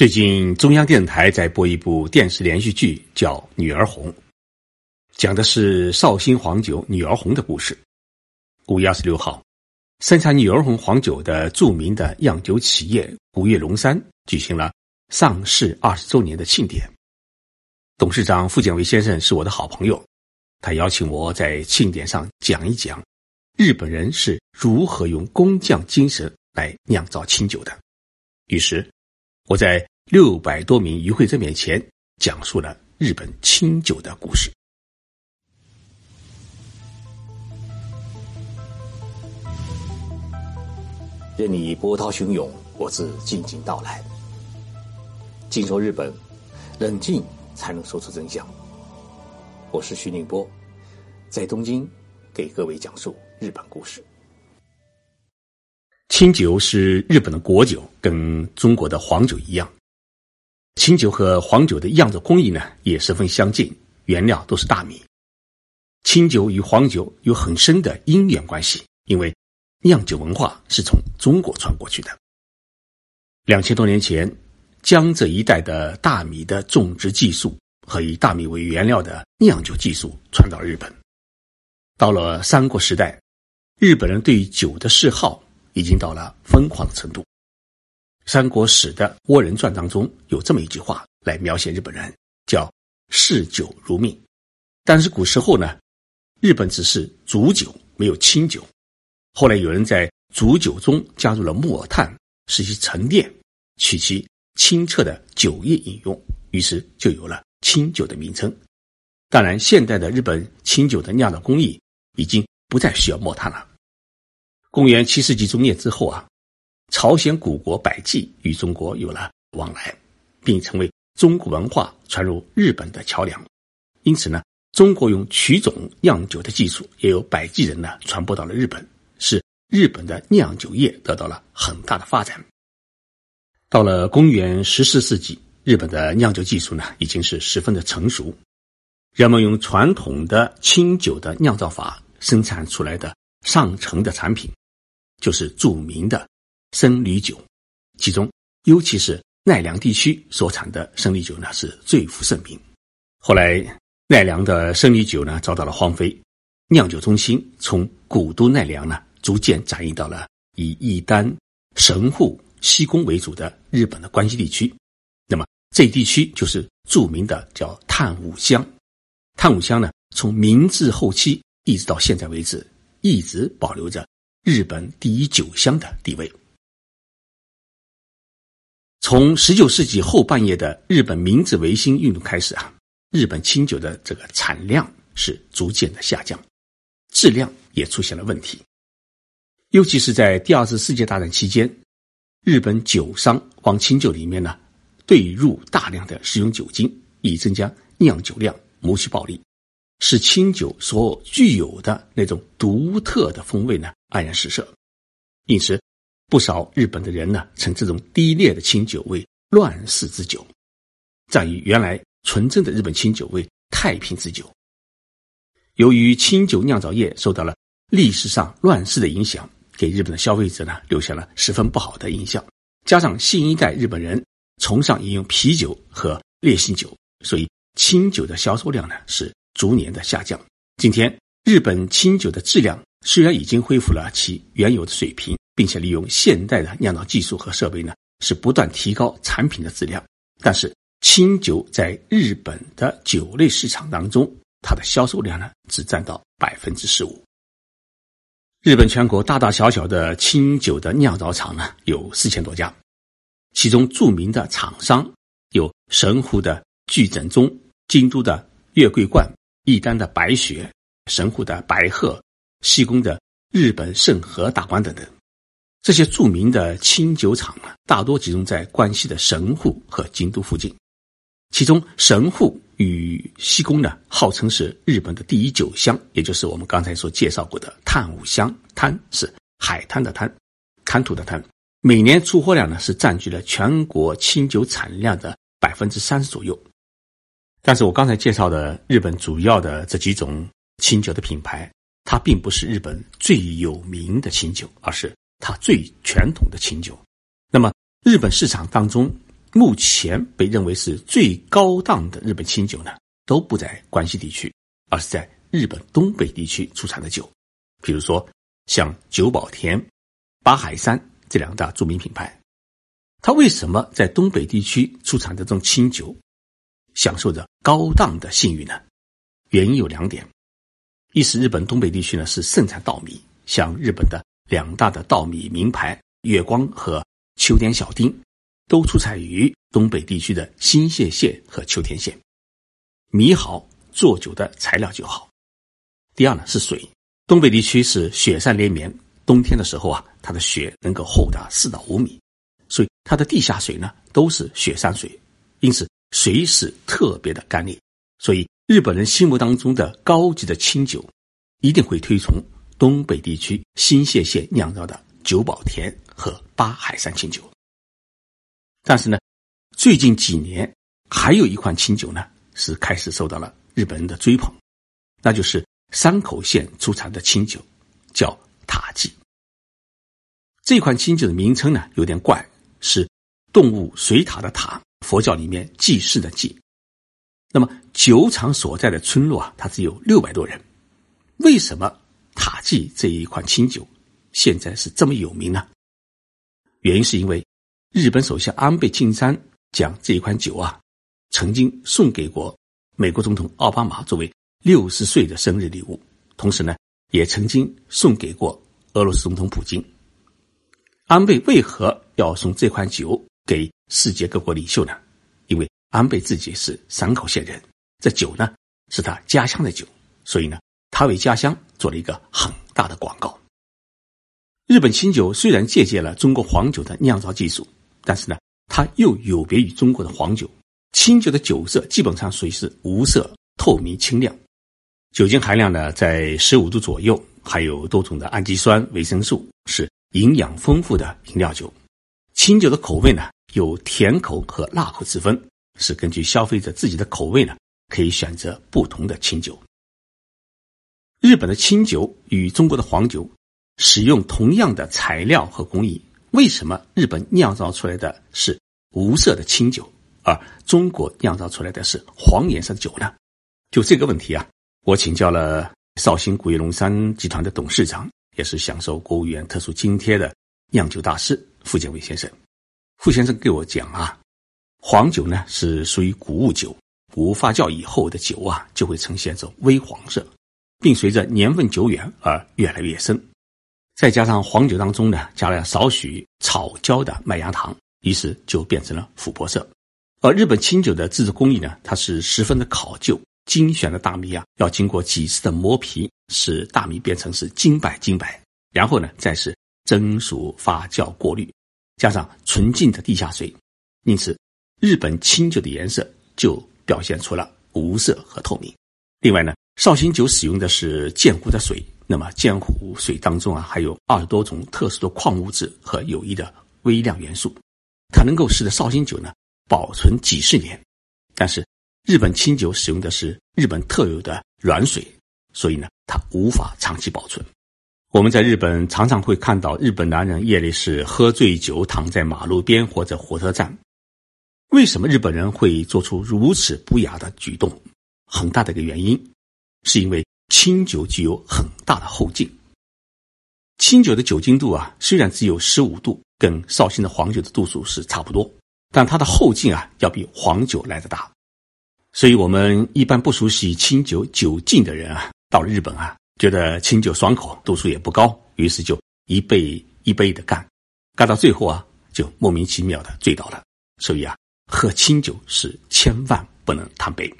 最近中央电视台在播一部电视连续剧，叫《女儿红》，讲的是绍兴黄酒女儿红的故事。五月二十六号，生产女儿红黄酒的著名的酿酒企业古越龙山举行了上市二十周年的庆典。董事长傅建伟先生是我的好朋友，他邀请我在庆典上讲一讲日本人是如何用工匠精神来酿造清酒的。于是，我在。六百多名与会者面前讲述了日本清酒的故事。任你波涛汹涌，我自静静到来。静说日本，冷静才能说出真相。我是徐宁波，在东京给各位讲述日本故事。清酒是日本的国酒，跟中国的黄酒一样。清酒和黄酒的酿造工艺呢也十分相近，原料都是大米。清酒与黄酒有很深的因缘关系，因为酿酒文化是从中国传过去的。两千多年前，江浙一带的大米的种植技术和以大米为原料的酿酒技术传到日本。到了三国时代，日本人对酒的嗜好已经到了疯狂的程度。《三国史》的《倭人传》当中有这么一句话来描写日本人，叫“嗜酒如命”。但是古时候呢，日本只是煮酒，没有清酒。后来有人在煮酒中加入了木耳炭，使其沉淀，取其清澈的酒液饮用，于是就有了清酒的名称。当然，现代的日本清酒的酿造工艺已经不再需要木炭了。公元七世纪中叶之后啊。朝鲜古国百济与中国有了往来，并成为中国文化传入日本的桥梁。因此呢，中国用曲种酿酒的技术也由百济人呢传播到了日本，使日本的酿酒业得到了很大的发展。到了公元十四世纪，日本的酿酒技术呢已经是十分的成熟，人们用传统的清酒的酿造法生产出来的上乘的产品，就是著名的。生理酒，其中尤其是奈良地区所产的生理酒呢，是最负盛名。后来奈良的生理酒呢遭到了荒废，酿酒中心从古都奈良呢逐渐转移到了以一丹、神户、西宫为主的日本的关西地区。那么这一地区就是著名的叫炭武乡。炭武乡呢，从明治后期一直到现在为止，一直保留着日本第一酒乡的地位。从十九世纪后半叶的日本明治维新运动开始啊，日本清酒的这个产量是逐渐的下降，质量也出现了问题。尤其是在第二次世界大战期间，日本酒商往清酒里面呢兑入大量的食用酒精，以增加酿酒量，谋取暴利，使清酒所具有的那种独特的风味呢黯然失色。因此。不少日本的人呢，称这种低劣的清酒为“乱世之酒”，在于原来纯正的日本清酒为“太平之酒”。由于清酒酿造业受到了历史上乱世的影响，给日本的消费者呢留下了十分不好的印象。加上新一代日本人崇尚饮用啤酒和烈性酒，所以清酒的销售量呢是逐年的下降。今天，日本清酒的质量虽然已经恢复了其原有的水平。并且利用现代的酿造技术和设备呢，是不断提高产品的质量。但是清酒在日本的酒类市场当中，它的销售量呢只占到百分之十五。日本全国大大小小的清酒的酿造厂呢有四千多家，其中著名的厂商有神户的巨整中、京都的月桂冠、一丹的白雪、神户的白鹤、西宫的日本盛和大观等等。这些著名的清酒厂呢，大多集中在关西的神户和京都附近。其中，神户与西宫呢，号称是日本的第一酒乡，也就是我们刚才所介绍过的炭五乡。滩是海滩的滩，滩涂的滩。每年出货量呢，是占据了全国清酒产量的百分之三十左右。但是我刚才介绍的日本主要的这几种清酒的品牌，它并不是日本最有名的清酒，而是。它最传统的清酒，那么日本市场当中目前被认为是最高档的日本清酒呢，都不在关西地区，而是在日本东北地区出产的酒。比如说，像久保田、八海山这两大著名品牌，它为什么在东北地区出产的这种清酒，享受着高档的信誉呢？原因有两点：一是日本东北地区呢是盛产稻米，像日本的两大的稻米名牌月光和秋田小町。都出产于东北地区的新泻县和秋田县，米好做酒的材料就好。第二呢是水，东北地区是雪山连绵，冬天的时候啊，它的雪能够厚达四到五米，所以它的地下水呢都是雪山水，因此水是特别的干裂。所以日本人心目当中的高级的清酒，一定会推崇东北地区新泻县酿造的九保田和八海山清酒。但是呢，最近几年还有一款清酒呢，是开始受到了日本人的追捧，那就是山口县出产的清酒，叫塔祭。这款清酒的名称呢有点怪，是动物水塔的塔，佛教里面祭祀的祭。那么酒厂所在的村落啊，它只有六百多人。为什么塔祭这一款清酒现在是这么有名呢？原因是因为。日本首相安倍晋三将这一款酒啊，曾经送给过美国总统奥巴马作为六十岁的生日礼物，同时呢，也曾经送给过俄罗斯总统普京。安倍为何要送这款酒给世界各国领袖呢？因为安倍自己是山口县人，这酒呢是他家乡的酒，所以呢，他为家乡做了一个很大的广告。日本清酒虽然借鉴了中国黄酒的酿造技术。但是呢，它又有别于中国的黄酒，清酒的酒色基本上属于是无色、透明、清亮，酒精含量呢在十五度左右，还有多种的氨基酸、维生素，是营养丰富的饮料酒。清酒的口味呢有甜口和辣口之分，是根据消费者自己的口味呢可以选择不同的清酒。日本的清酒与中国的黄酒使用同样的材料和工艺。为什么日本酿造出来的是无色的清酒，而中国酿造出来的是黄颜色的酒呢？就这个问题啊，我请教了绍兴古越龙山集团的董事长，也是享受国务院特殊津贴的酿酒大师傅建伟先生。傅先生给我讲啊，黄酒呢是属于谷物酒，谷物发酵以后的酒啊就会呈现这种微黄色，并随着年份久远而越来越深。再加上黄酒当中呢，加了少许草焦的麦芽糖，于是就变成了琥珀色。而日本清酒的制作工艺呢，它是十分的考究，精选的大米啊，要经过几次的磨皮，使大米变成是金白金白，然后呢，再是蒸熟、发酵、过滤，加上纯净的地下水，因此日本清酒的颜色就表现出了无色和透明。另外呢，绍兴酒使用的是鉴湖的水。那么，建湖水当中啊，还有二十多种特殊的矿物质和有益的微量元素，它能够使得绍兴酒呢保存几十年。但是，日本清酒使用的是日本特有的软水，所以呢，它无法长期保存。我们在日本常常会看到日本男人夜里是喝醉酒躺在马路边或者火车站。为什么日本人会做出如此不雅的举动？很大的一个原因，是因为。清酒具有很大的后劲。清酒的酒精度啊，虽然只有十五度，跟绍兴的黄酒的度数是差不多，但它的后劲啊，要比黄酒来的大。所以，我们一般不熟悉清酒酒劲的人啊，到日本啊，觉得清酒爽口，度数也不高，于是就一杯一杯的干，干到最后啊，就莫名其妙的醉倒了。所以啊，喝清酒是千万不能贪杯。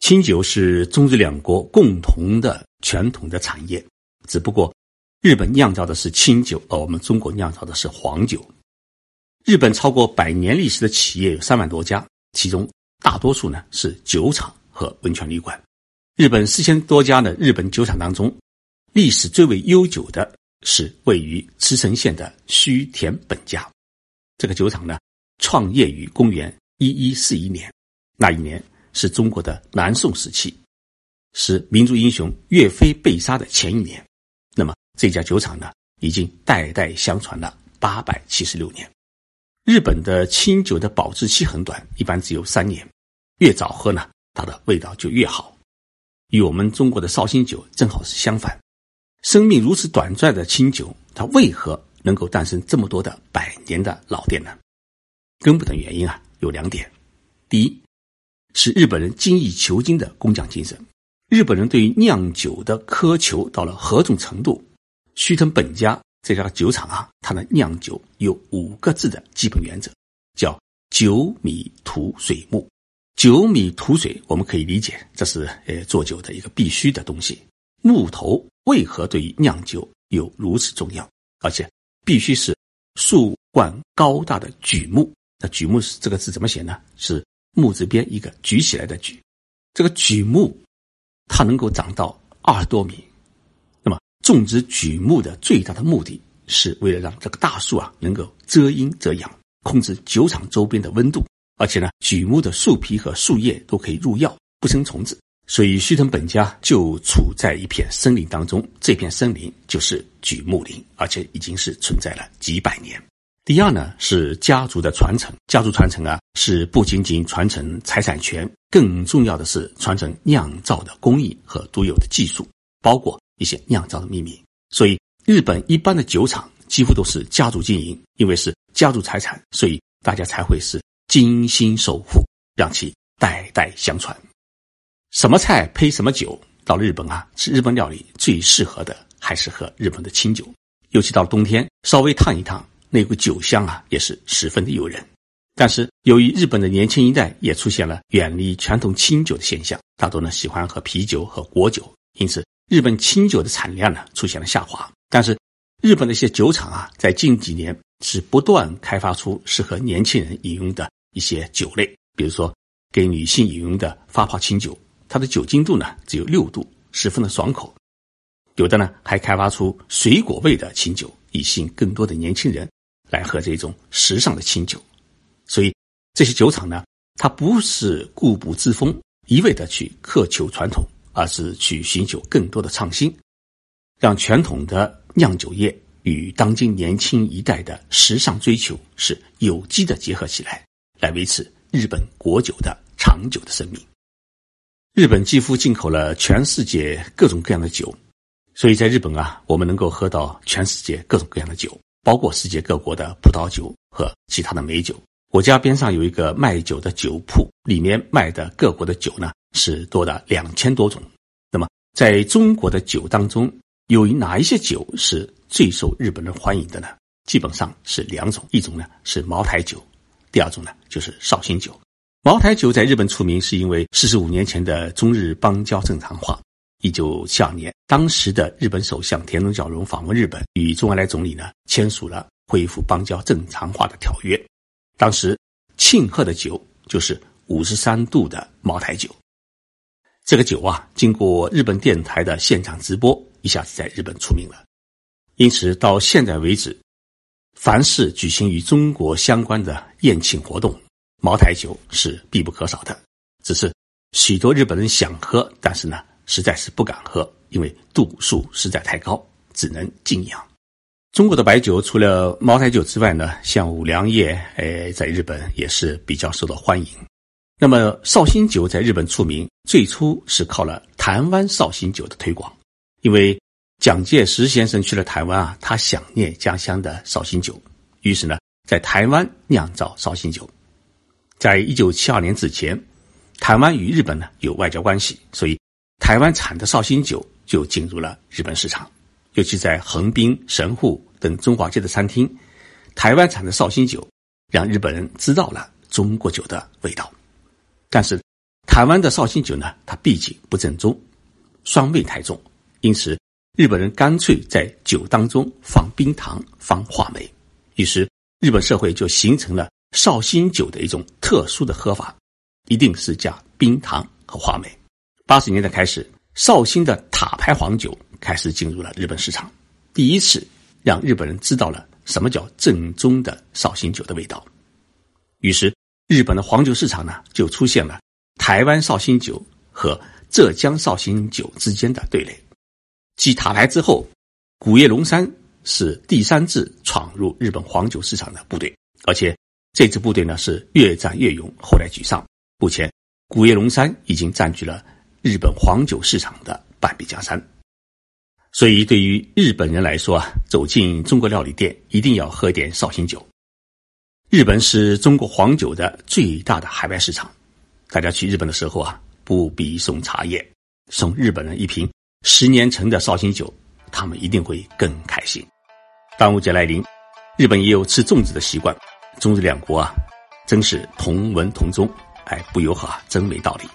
清酒是中日两国共同的传统的产业，只不过日本酿造的是清酒，而我们中国酿造的是黄酒。日本超过百年历史的企业有三万多家，其中大多数呢是酒厂和温泉旅馆。日本四千多家的日本酒厂当中，历史最为悠久的是位于茨城县的须田本家。这个酒厂呢，创业于公元一一四一年，那一年。是中国的南宋时期，是民族英雄岳飞被杀的前一年。那么这家酒厂呢，已经代代相传了八百七十六年。日本的清酒的保质期很短，一般只有三年，越早喝呢，它的味道就越好。与我们中国的绍兴酒正好是相反。生命如此短暂的清酒，它为何能够诞生这么多的百年的老店呢？根本的原因啊有两点：第一，是日本人精益求精的工匠精神。日本人对于酿酒的苛求到了何种程度？须藤本家这家酒厂啊，它的酿酒有五个字的基本原则，叫“酒米土水木”。酒米土水，我们可以理解，这是呃做酒的一个必须的东西。木头为何对于酿酒有如此重要？而且必须是树冠高大的榉木。那榉木是这个字怎么写呢？是木字边一个举起来的举。这个榉木，它能够长到二十多米。那么种植榉木的最大的目的是为了让这个大树啊能够遮阴遮阳，控制酒厂周边的温度。而且呢，榉木的树皮和树叶都可以入药，不生虫子。所以，须藤本家就处在一片森林当中，这片森林就是榉木林，而且已经是存在了几百年。第二呢，是家族的传承。家族传承啊，是不仅仅传承财产权，更重要的是传承酿造的工艺和独有的技术，包括一些酿造的秘密。所以，日本一般的酒厂几乎都是家族经营，因为是家族财产，所以大家才会是精心守护，让其代代相传。什么菜配什么酒？到日本啊，吃日本料理最适合的还是喝日本的清酒。尤其到了冬天，稍微烫一烫，那股酒香啊，也是十分的诱人。但是，由于日本的年轻一代也出现了远离传统清酒的现象，大多呢喜欢喝啤酒和果酒，因此日本清酒的产量呢出现了下滑。但是，日本的一些酒厂啊，在近几年是不断开发出适合年轻人饮用的一些酒类，比如说给女性饮用的发泡清酒。它的酒精度呢只有六度，十分的爽口。有的呢还开发出水果味的清酒，以吸引更多的年轻人来喝这种时尚的清酒。所以这些酒厂呢，它不是固步自封，一味的去苛求传统，而是去寻求更多的创新，让传统的酿酒业与当今年轻一代的时尚追求是有机的结合起来，来维持日本国酒的长久的生命。日本几乎进口了全世界各种各样的酒，所以在日本啊，我们能够喝到全世界各种各样的酒，包括世界各国的葡萄酒和其他的美酒。我家边上有一个卖酒的酒铺，里面卖的各国的酒呢是多达两千多种。那么，在中国的酒当中，有哪一些酒是最受日本人欢迎的呢？基本上是两种，一种呢是茅台酒，第二种呢就是绍兴酒。茅台酒在日本出名，是因为四十五年前的中日邦交正常化。一九七二年，当时的日本首相田中角荣访问日本，与周恩来总理呢签署了恢复邦交正常化的条约。当时庆贺的酒就是五十三度的茅台酒。这个酒啊，经过日本电台的现场直播，一下子在日本出名了。因此，到现在为止，凡是举行与中国相关的宴请活动。茅台酒是必不可少的，只是许多日本人想喝，但是呢，实在是不敢喝，因为度数实在太高，只能敬仰。中国的白酒除了茅台酒之外呢，像五粮液，哎，在日本也是比较受到欢迎。那么绍兴酒在日本出名，最初是靠了台湾绍兴酒的推广，因为蒋介石先生去了台湾啊，他想念家乡的绍兴酒，于是呢，在台湾酿造绍兴酒。在一九七二年之前，台湾与日本呢有外交关系，所以台湾产的绍兴酒就进入了日本市场。尤其在横滨、神户等中华街的餐厅，台湾产的绍兴酒让日本人知道了中国酒的味道。但是，台湾的绍兴酒呢，它毕竟不正宗，酸味太重，因此日本人干脆在酒当中放冰糖、放话梅，于是日本社会就形成了。绍兴酒的一种特殊的喝法，一定是加冰糖和话梅。八十年代开始，绍兴的塔牌黄酒开始进入了日本市场，第一次让日本人知道了什么叫正宗的绍兴酒的味道。于是，日本的黄酒市场呢，就出现了台湾绍兴酒和浙江绍兴酒之间的对垒。继塔牌之后，古叶龙山是第三支闯入日本黄酒市场的部队，而且。这支部队呢是越战越勇，后来居上。目前，古越龙山已经占据了日本黄酒市场的半壁江山。所以，对于日本人来说啊，走进中国料理店一定要喝点绍兴酒。日本是中国黄酒的最大的海外市场。大家去日本的时候啊，不必送茶叶，送日本人一瓶十年陈的绍兴酒，他们一定会更开心。端午节来临，日本也有吃粽子的习惯。中日两国啊，真是同文同宗。哎，不友好啊，真没道理。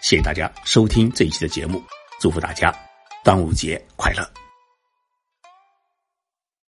谢谢大家收听这一期的节目，祝福大家端午节快乐。